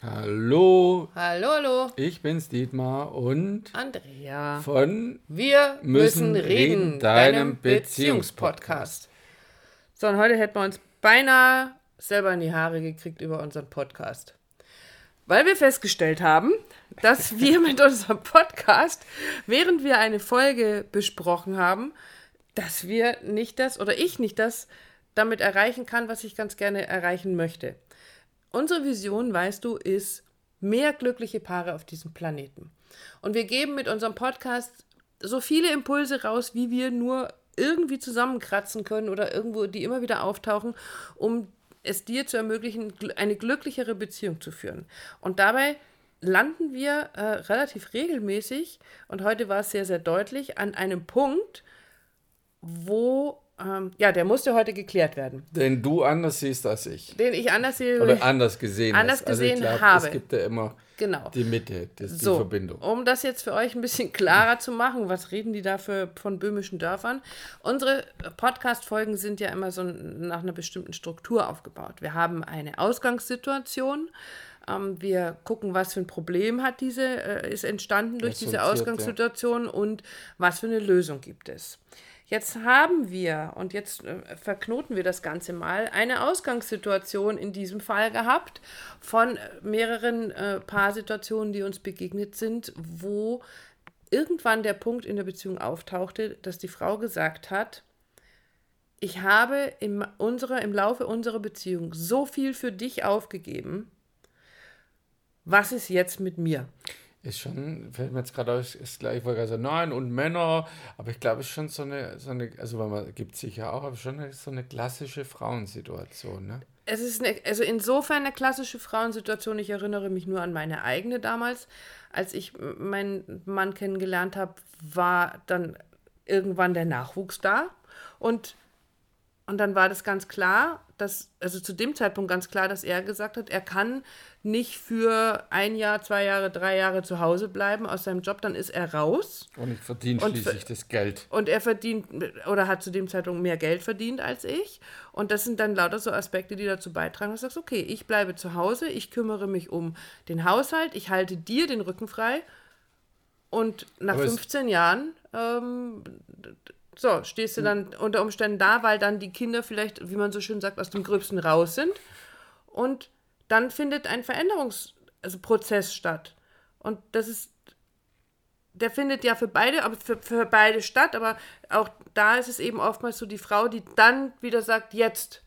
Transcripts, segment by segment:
Hallo, Hallo, hallo. ich bin's Dietmar und Andrea. von Wir Müssen müssen, reden, reden, deinem Beziehungspodcast. Beziehungspodcast. So, und heute hätten wir uns beinahe selber in die Haare gekriegt über unseren Podcast. Weil wir festgestellt haben, dass wir mit unserem Podcast, während wir eine Folge besprochen haben, dass wir nicht das oder ich nicht das damit erreichen kann, was ich ganz gerne erreichen möchte. Unsere Vision, weißt du, ist mehr glückliche Paare auf diesem Planeten. Und wir geben mit unserem Podcast so viele Impulse raus, wie wir nur irgendwie zusammenkratzen können oder irgendwo, die immer wieder auftauchen, um es dir zu ermöglichen, gl- eine glücklichere Beziehung zu führen. Und dabei landen wir äh, relativ regelmäßig, und heute war es sehr, sehr deutlich, an einem Punkt, wo, ähm, ja, der musste heute geklärt werden, den du anders siehst als ich. den ich anders sehe. Oder anders gesehen Anders hast. Also gesehen glaub, habe. Es gibt ja immer genau. die Mitte, das, die So, Verbindung. um das jetzt für euch ein bisschen klarer zu machen, was reden die da für, von böhmischen Dörfern? Unsere Podcast-Folgen sind ja immer so nach einer bestimmten Struktur aufgebaut. Wir haben eine Ausgangssituation. Ähm, wir gucken, was für ein Problem hat diese, äh, ist entstanden durch diese Resultiert, ja. Ausgangssituation und was für eine Lösung gibt es. Jetzt haben wir, und jetzt äh, verknoten wir das Ganze mal, eine Ausgangssituation in diesem Fall gehabt von äh, mehreren äh, Paarsituationen, die uns begegnet sind, wo irgendwann der Punkt in der Beziehung auftauchte, dass die Frau gesagt hat, ich habe im, unserer, im Laufe unserer Beziehung so viel für dich aufgegeben, was ist jetzt mit mir? Ist schon, fällt mir jetzt gerade aus, ist gleich, ich wollte gerade sagen, nein, und Männer, aber ich glaube, es ist schon so eine, so eine also man gibt sicher auch, aber schon eine, so eine klassische Frauensituation, ne? Es ist eine, also insofern eine klassische Frauensituation. Ich erinnere mich nur an meine eigene damals. Als ich meinen Mann kennengelernt habe, war dann irgendwann der Nachwuchs da. Und, und dann war das ganz klar, dass, also zu dem Zeitpunkt ganz klar, dass er gesagt hat, er kann nicht für ein Jahr, zwei Jahre, drei Jahre zu Hause bleiben aus seinem Job, dann ist er raus. Und ich verdiene Und schließlich das Geld. Und er verdient oder hat zu dem Zeitpunkt mehr Geld verdient als ich. Und das sind dann lauter so Aspekte, die dazu beitragen, dass du sagst, okay, ich bleibe zu Hause, ich kümmere mich um den Haushalt, ich halte dir den Rücken frei. Und nach Aber es- 15 Jahren, ähm, so, stehst du dann unter Umständen da, weil dann die Kinder vielleicht, wie man so schön sagt, aus dem Gröbsten raus sind. Und dann findet ein Veränderungsprozess also statt. Und das ist der findet ja für beide, aber für, für beide statt, aber auch da ist es eben oftmals so die Frau, die dann wieder sagt, jetzt.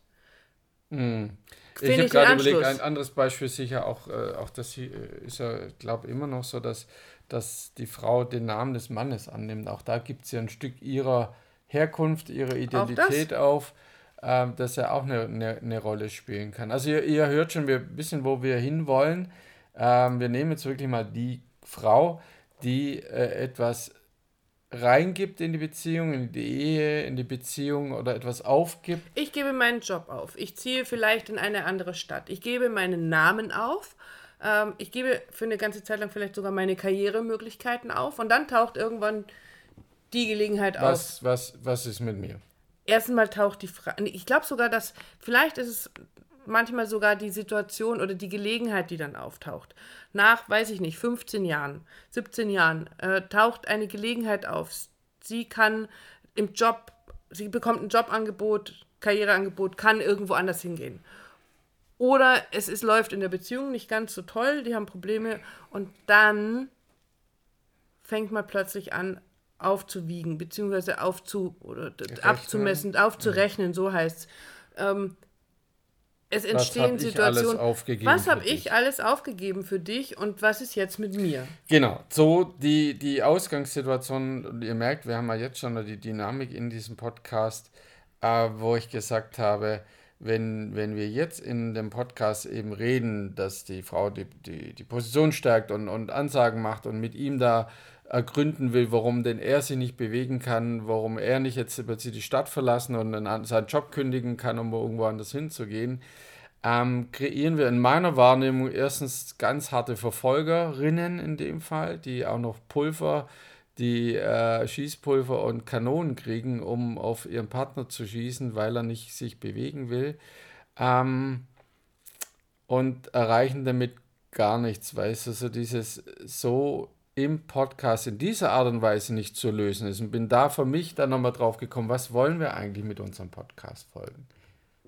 Ich Finde habe ich gerade überlegt, ein anderes Beispiel sicher auch, äh, auch das hier, äh, ist ja, glaube immer noch so, dass, dass die Frau den Namen des Mannes annimmt. Auch da gibt es ja ein Stück ihrer Herkunft, ihrer Identität auf, ähm, das ja auch eine, eine, eine Rolle spielen kann. Also ihr, ihr hört schon, wir wissen, wo wir hinwollen. Ähm, wir nehmen jetzt wirklich mal die Frau, die äh, etwas reingibt in die Beziehung, in die Ehe, in die Beziehung oder etwas aufgibt. Ich gebe meinen Job auf. Ich ziehe vielleicht in eine andere Stadt. Ich gebe meinen Namen auf. Ähm, ich gebe für eine ganze Zeit lang vielleicht sogar meine Karrieremöglichkeiten auf. Und dann taucht irgendwann die Gelegenheit auf. Was, was, was ist mit mir? Erstmal taucht die Frage. Ich glaube sogar, dass vielleicht ist es manchmal sogar die Situation oder die Gelegenheit, die dann auftaucht. Nach, weiß ich nicht, 15 Jahren, 17 Jahren äh, taucht eine Gelegenheit auf. Sie kann im Job, sie bekommt ein Jobangebot, Karriereangebot, kann irgendwo anders hingehen. Oder es ist, läuft in der Beziehung nicht ganz so toll, die haben Probleme und dann fängt man plötzlich an aufzuwiegen, beziehungsweise aufzu oder Rechnen. abzumessen, aufzurechnen, so heißt es. Ähm, es entstehen alles Situationen. aufgegeben was habe ich alles aufgegeben für dich und was ist jetzt mit mir? Genau, so die, die Ausgangssituation, ihr merkt, wir haben ja jetzt schon die Dynamik in diesem Podcast, äh, wo ich gesagt habe, wenn, wenn wir jetzt in dem Podcast eben reden, dass die Frau die, die, die Position stärkt und, und Ansagen macht und mit ihm da ergründen will, warum denn er sich nicht bewegen kann, warum er nicht jetzt plötzlich die Stadt verlassen und seinen Job kündigen kann, um irgendwo anders hinzugehen, ähm, kreieren wir in meiner Wahrnehmung erstens ganz harte Verfolgerinnen in dem Fall, die auch noch Pulver, die äh, Schießpulver und Kanonen kriegen, um auf ihren Partner zu schießen, weil er nicht sich bewegen will. Ähm, und erreichen damit gar nichts, weißt du, so dieses so im Podcast in dieser Art und Weise nicht zu lösen ist. Und bin da für mich dann nochmal drauf gekommen, was wollen wir eigentlich mit unserem Podcast folgen?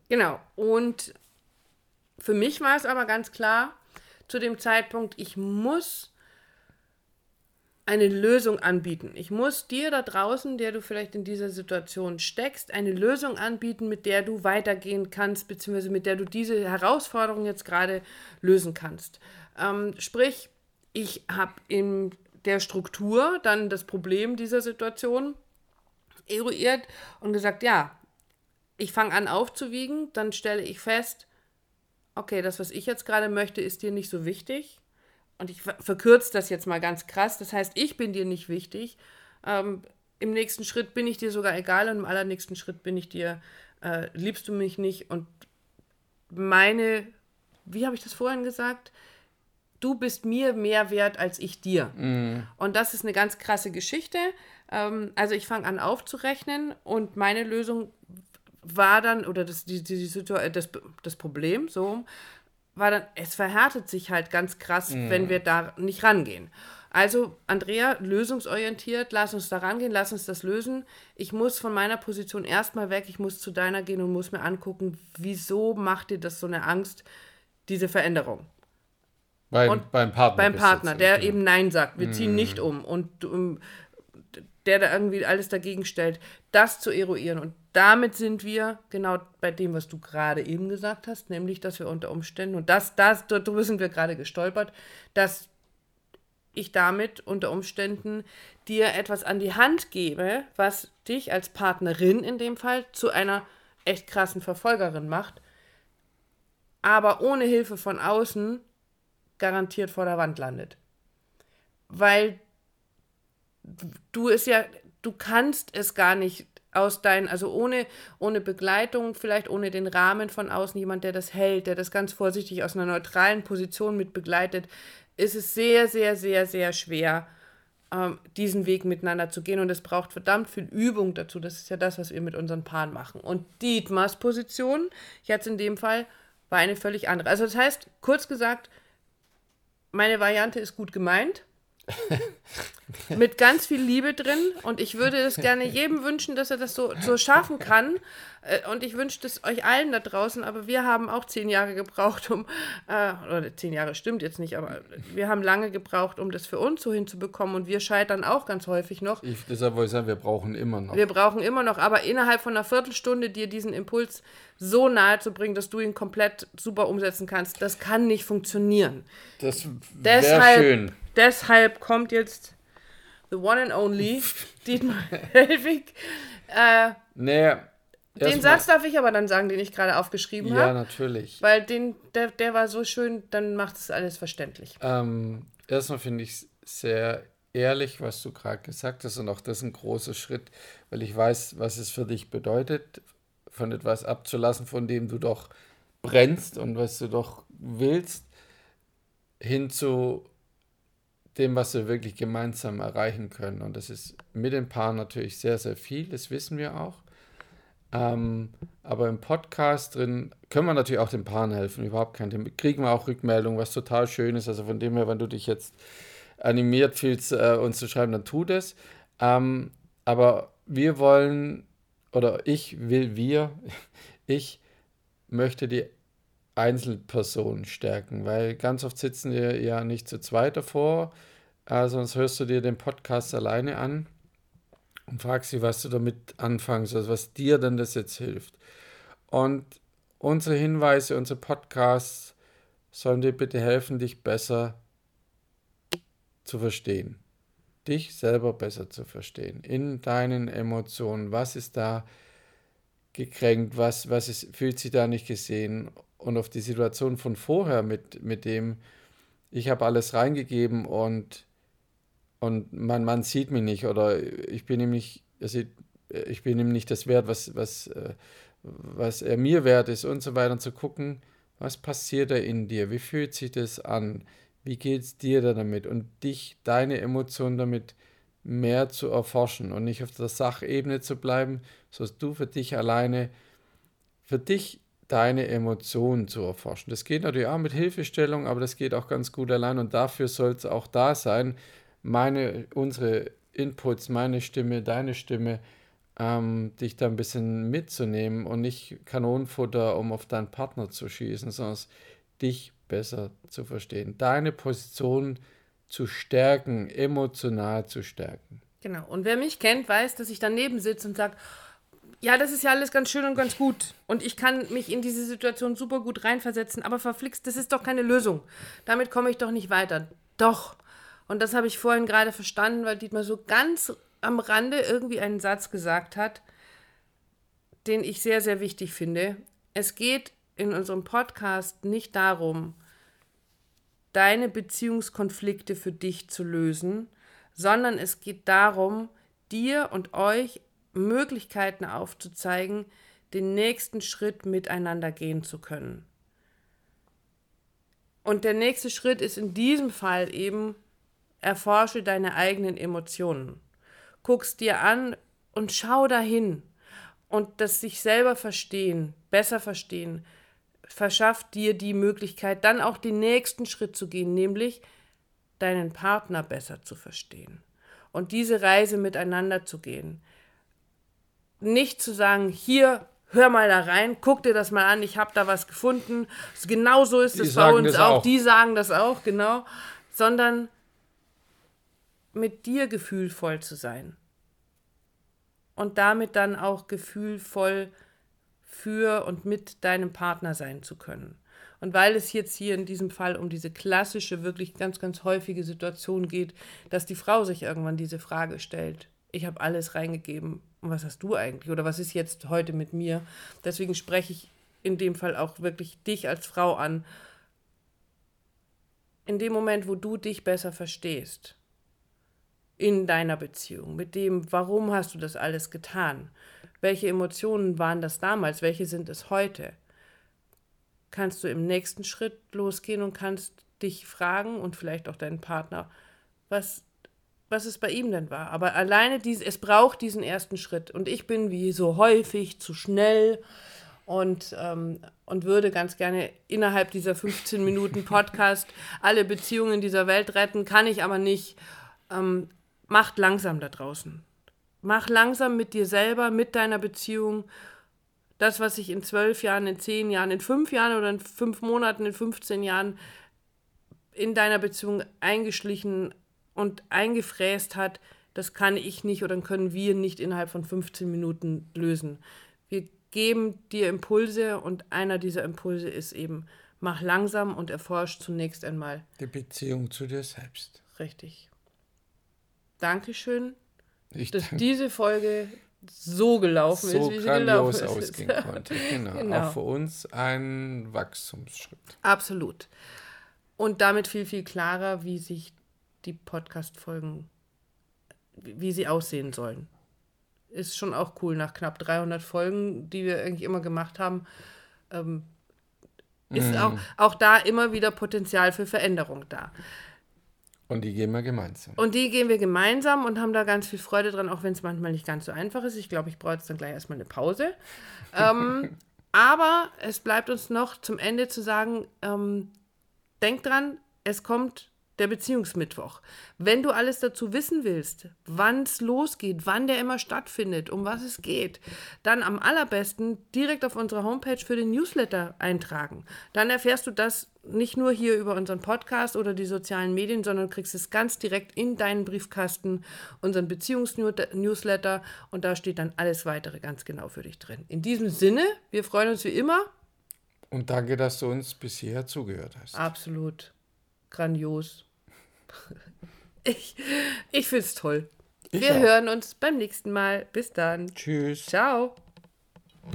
Genau. Und für mich war es aber ganz klar, zu dem Zeitpunkt, ich muss eine Lösung anbieten. Ich muss dir da draußen, der du vielleicht in dieser Situation steckst, eine Lösung anbieten, mit der du weitergehen kannst, beziehungsweise mit der du diese Herausforderung jetzt gerade lösen kannst. Ähm, sprich, ich habe in der Struktur dann das Problem dieser Situation eruiert und gesagt, ja, ich fange an aufzuwiegen, dann stelle ich fest, okay, das, was ich jetzt gerade möchte, ist dir nicht so wichtig und ich verkürze das jetzt mal ganz krass, das heißt, ich bin dir nicht wichtig. Ähm, Im nächsten Schritt bin ich dir sogar egal und im allernächsten Schritt bin ich dir, äh, liebst du mich nicht und meine, wie habe ich das vorhin gesagt? Du bist mir mehr wert als ich dir. Mm. Und das ist eine ganz krasse Geschichte. Ähm, also ich fange an aufzurechnen und meine Lösung war dann, oder das, die, die, die, das, das Problem, so, war dann, es verhärtet sich halt ganz krass, mhm. wenn wir da nicht rangehen. Also, Andrea, lösungsorientiert, lass uns da rangehen, lass uns das lösen. Ich muss von meiner Position erstmal weg, ich muss zu deiner gehen und muss mir angucken, wieso macht dir das so eine Angst, diese Veränderung? Beim, und beim Partner. Beim Partner, der genau. eben Nein sagt. Wir ziehen mhm. nicht um. Und um, der da irgendwie alles dagegen stellt, das zu eruieren. Und damit sind wir genau bei dem, was du gerade eben gesagt hast, nämlich, dass wir unter Umständen, und das, das, darüber sind wir gerade gestolpert, dass ich damit unter Umständen dir etwas an die Hand gebe, was dich als Partnerin in dem Fall zu einer echt krassen Verfolgerin macht, aber ohne Hilfe von außen garantiert vor der Wand landet. Weil du es ja, du kannst es gar nicht aus deinen, also ohne, ohne Begleitung, vielleicht ohne den Rahmen von außen, jemand, der das hält, der das ganz vorsichtig aus einer neutralen Position mit begleitet, ist es sehr, sehr, sehr, sehr schwer, ähm, diesen Weg miteinander zu gehen. Und es braucht verdammt viel Übung dazu. Das ist ja das, was wir mit unseren Paaren machen. Und Dietmars Position, jetzt in dem Fall, war eine völlig andere. Also das heißt, kurz gesagt, meine Variante ist gut gemeint mit ganz viel Liebe drin und ich würde es gerne jedem wünschen, dass er das so, so schaffen kann äh, und ich wünsche es euch allen da draußen, aber wir haben auch zehn Jahre gebraucht, um, äh, oder zehn Jahre stimmt jetzt nicht, aber wir haben lange gebraucht, um das für uns so hinzubekommen und wir scheitern auch ganz häufig noch. Ich, deshalb wollte ich sagen, wir brauchen immer noch. Wir brauchen immer noch, aber innerhalb von einer Viertelstunde dir diesen Impuls so nahe zu bringen, dass du ihn komplett super umsetzen kannst, das kann nicht funktionieren. Das wäre schön. Deshalb kommt jetzt the one and only Dietmar Helwig. Äh, nee, den Satz darf ich aber dann sagen, den ich gerade aufgeschrieben habe. Ja, hab, natürlich. Weil den, der, der war so schön, dann macht es alles verständlich. Ähm, erstmal finde ich es sehr ehrlich, was du gerade gesagt hast, und auch das ist ein großer Schritt, weil ich weiß, was es für dich bedeutet, von etwas abzulassen, von dem du doch brennst und was du doch willst, hin zu dem, was wir wirklich gemeinsam erreichen können. Und das ist mit den Paaren natürlich sehr, sehr viel, das wissen wir auch. Ähm, aber im Podcast drin können wir natürlich auch den Paaren helfen, überhaupt kein Thema. Kriegen wir auch Rückmeldungen, was total schön ist. Also von dem her, wenn du dich jetzt animiert fühlst, äh, uns zu schreiben, dann tu das. Ähm, aber wir wollen, oder ich will, wir, ich möchte die Einzelperson stärken, weil ganz oft sitzen wir ja nicht zu zweit davor, äh, sonst hörst du dir den Podcast alleine an und fragst sie, was du damit anfängst, also was dir denn das jetzt hilft. Und unsere Hinweise, unsere Podcasts sollen dir bitte helfen, dich besser zu verstehen. Dich selber besser zu verstehen. In deinen Emotionen. Was ist da gekränkt? Was, was ist, fühlt sich da nicht gesehen? Und auf die Situation von vorher mit, mit dem, ich habe alles reingegeben und, und mein Mann sieht mich nicht oder ich bin ihm nicht, ich bin ihm nicht das wert, was, was, äh, was er mir wert ist und so weiter und zu gucken, was passiert da in dir, wie fühlt sich das an, wie geht es dir da damit? Und dich, deine Emotionen damit mehr zu erforschen und nicht auf der Sachebene zu bleiben, sodass du für dich alleine, für dich deine Emotionen zu erforschen. Das geht natürlich auch mit Hilfestellung, aber das geht auch ganz gut allein und dafür soll es auch da sein, meine, unsere Inputs, meine Stimme, deine Stimme, ähm, dich da ein bisschen mitzunehmen und nicht Kanonenfutter, um auf deinen Partner zu schießen, sondern dich besser zu verstehen, deine Position zu stärken, emotional zu stärken. Genau. Und wer mich kennt, weiß, dass ich daneben sitze und sage, ja, das ist ja alles ganz schön und ganz gut. Und ich kann mich in diese Situation super gut reinversetzen, aber verflixt, das ist doch keine Lösung. Damit komme ich doch nicht weiter. Doch. Und das habe ich vorhin gerade verstanden, weil Dietmar so ganz am Rande irgendwie einen Satz gesagt hat, den ich sehr, sehr wichtig finde. Es geht in unserem Podcast nicht darum, deine Beziehungskonflikte für dich zu lösen, sondern es geht darum, dir und euch Möglichkeiten aufzuzeigen, den nächsten Schritt miteinander gehen zu können. Und der nächste Schritt ist in diesem Fall eben, erforsche deine eigenen Emotionen. Guck's dir an und schau dahin. Und das sich selber verstehen, besser verstehen, verschafft dir die Möglichkeit, dann auch den nächsten Schritt zu gehen, nämlich deinen Partner besser zu verstehen und diese Reise miteinander zu gehen. Nicht zu sagen, hier, hör mal da rein, guck dir das mal an, ich habe da was gefunden. Genau so ist es bei uns auch. auch. Die sagen das auch, genau. Sondern mit dir gefühlvoll zu sein. Und damit dann auch gefühlvoll für und mit deinem Partner sein zu können. Und weil es jetzt hier in diesem Fall um diese klassische, wirklich ganz, ganz häufige Situation geht, dass die Frau sich irgendwann diese Frage stellt. Ich habe alles reingegeben. Was hast du eigentlich? Oder was ist jetzt heute mit mir? Deswegen spreche ich in dem Fall auch wirklich dich als Frau an. In dem Moment, wo du dich besser verstehst, in deiner Beziehung, mit dem, warum hast du das alles getan? Welche Emotionen waren das damals? Welche sind es heute? Kannst du im nächsten Schritt losgehen und kannst dich fragen und vielleicht auch deinen Partner, was, was es bei ihm denn war. Aber alleine diese, es braucht diesen ersten Schritt. Und ich bin wie so häufig zu schnell und, ähm, und würde ganz gerne innerhalb dieser 15 Minuten Podcast alle Beziehungen dieser Welt retten, kann ich aber nicht. Ähm, macht langsam da draußen. Mach langsam mit dir selber, mit deiner Beziehung. Das, was sich in zwölf Jahren, in zehn Jahren, in fünf Jahren oder in fünf Monaten, in 15 Jahren in deiner Beziehung eingeschlichen und eingefräst hat, das kann ich nicht oder können wir nicht innerhalb von 15 Minuten lösen. Wir geben dir Impulse und einer dieser Impulse ist eben, mach langsam und erforsch zunächst einmal die Beziehung zu dir selbst. Richtig. Dankeschön ich dass diese Folge so gelaufen so ist, wie sie gelaufen ist. ausgehen konnte. Genau. genau. Auch für uns ein Wachstumsschritt. Absolut. Und damit viel, viel klarer, wie sich die Podcast-Folgen, wie sie aussehen sollen. Ist schon auch cool, nach knapp 300 Folgen, die wir eigentlich immer gemacht haben, ähm, ist mm. auch, auch da immer wieder Potenzial für Veränderung da. Und die gehen wir gemeinsam. Und die gehen wir gemeinsam und haben da ganz viel Freude dran, auch wenn es manchmal nicht ganz so einfach ist. Ich glaube, ich brauche jetzt dann gleich erstmal eine Pause. ähm, aber es bleibt uns noch zum Ende zu sagen, ähm, denkt dran, es kommt der Beziehungsmittwoch. Wenn du alles dazu wissen willst, wann es losgeht, wann der immer stattfindet, um was es geht, dann am allerbesten direkt auf unserer Homepage für den Newsletter eintragen. Dann erfährst du das nicht nur hier über unseren Podcast oder die sozialen Medien, sondern kriegst es ganz direkt in deinen Briefkasten, unseren Beziehungsnewsletter und da steht dann alles weitere ganz genau für dich drin. In diesem Sinne, wir freuen uns wie immer. Und danke, dass du uns bisher zugehört hast. Absolut grandios. Ich, ich finde es toll. Ich Wir auch. hören uns beim nächsten Mal. Bis dann. Tschüss. Ciao.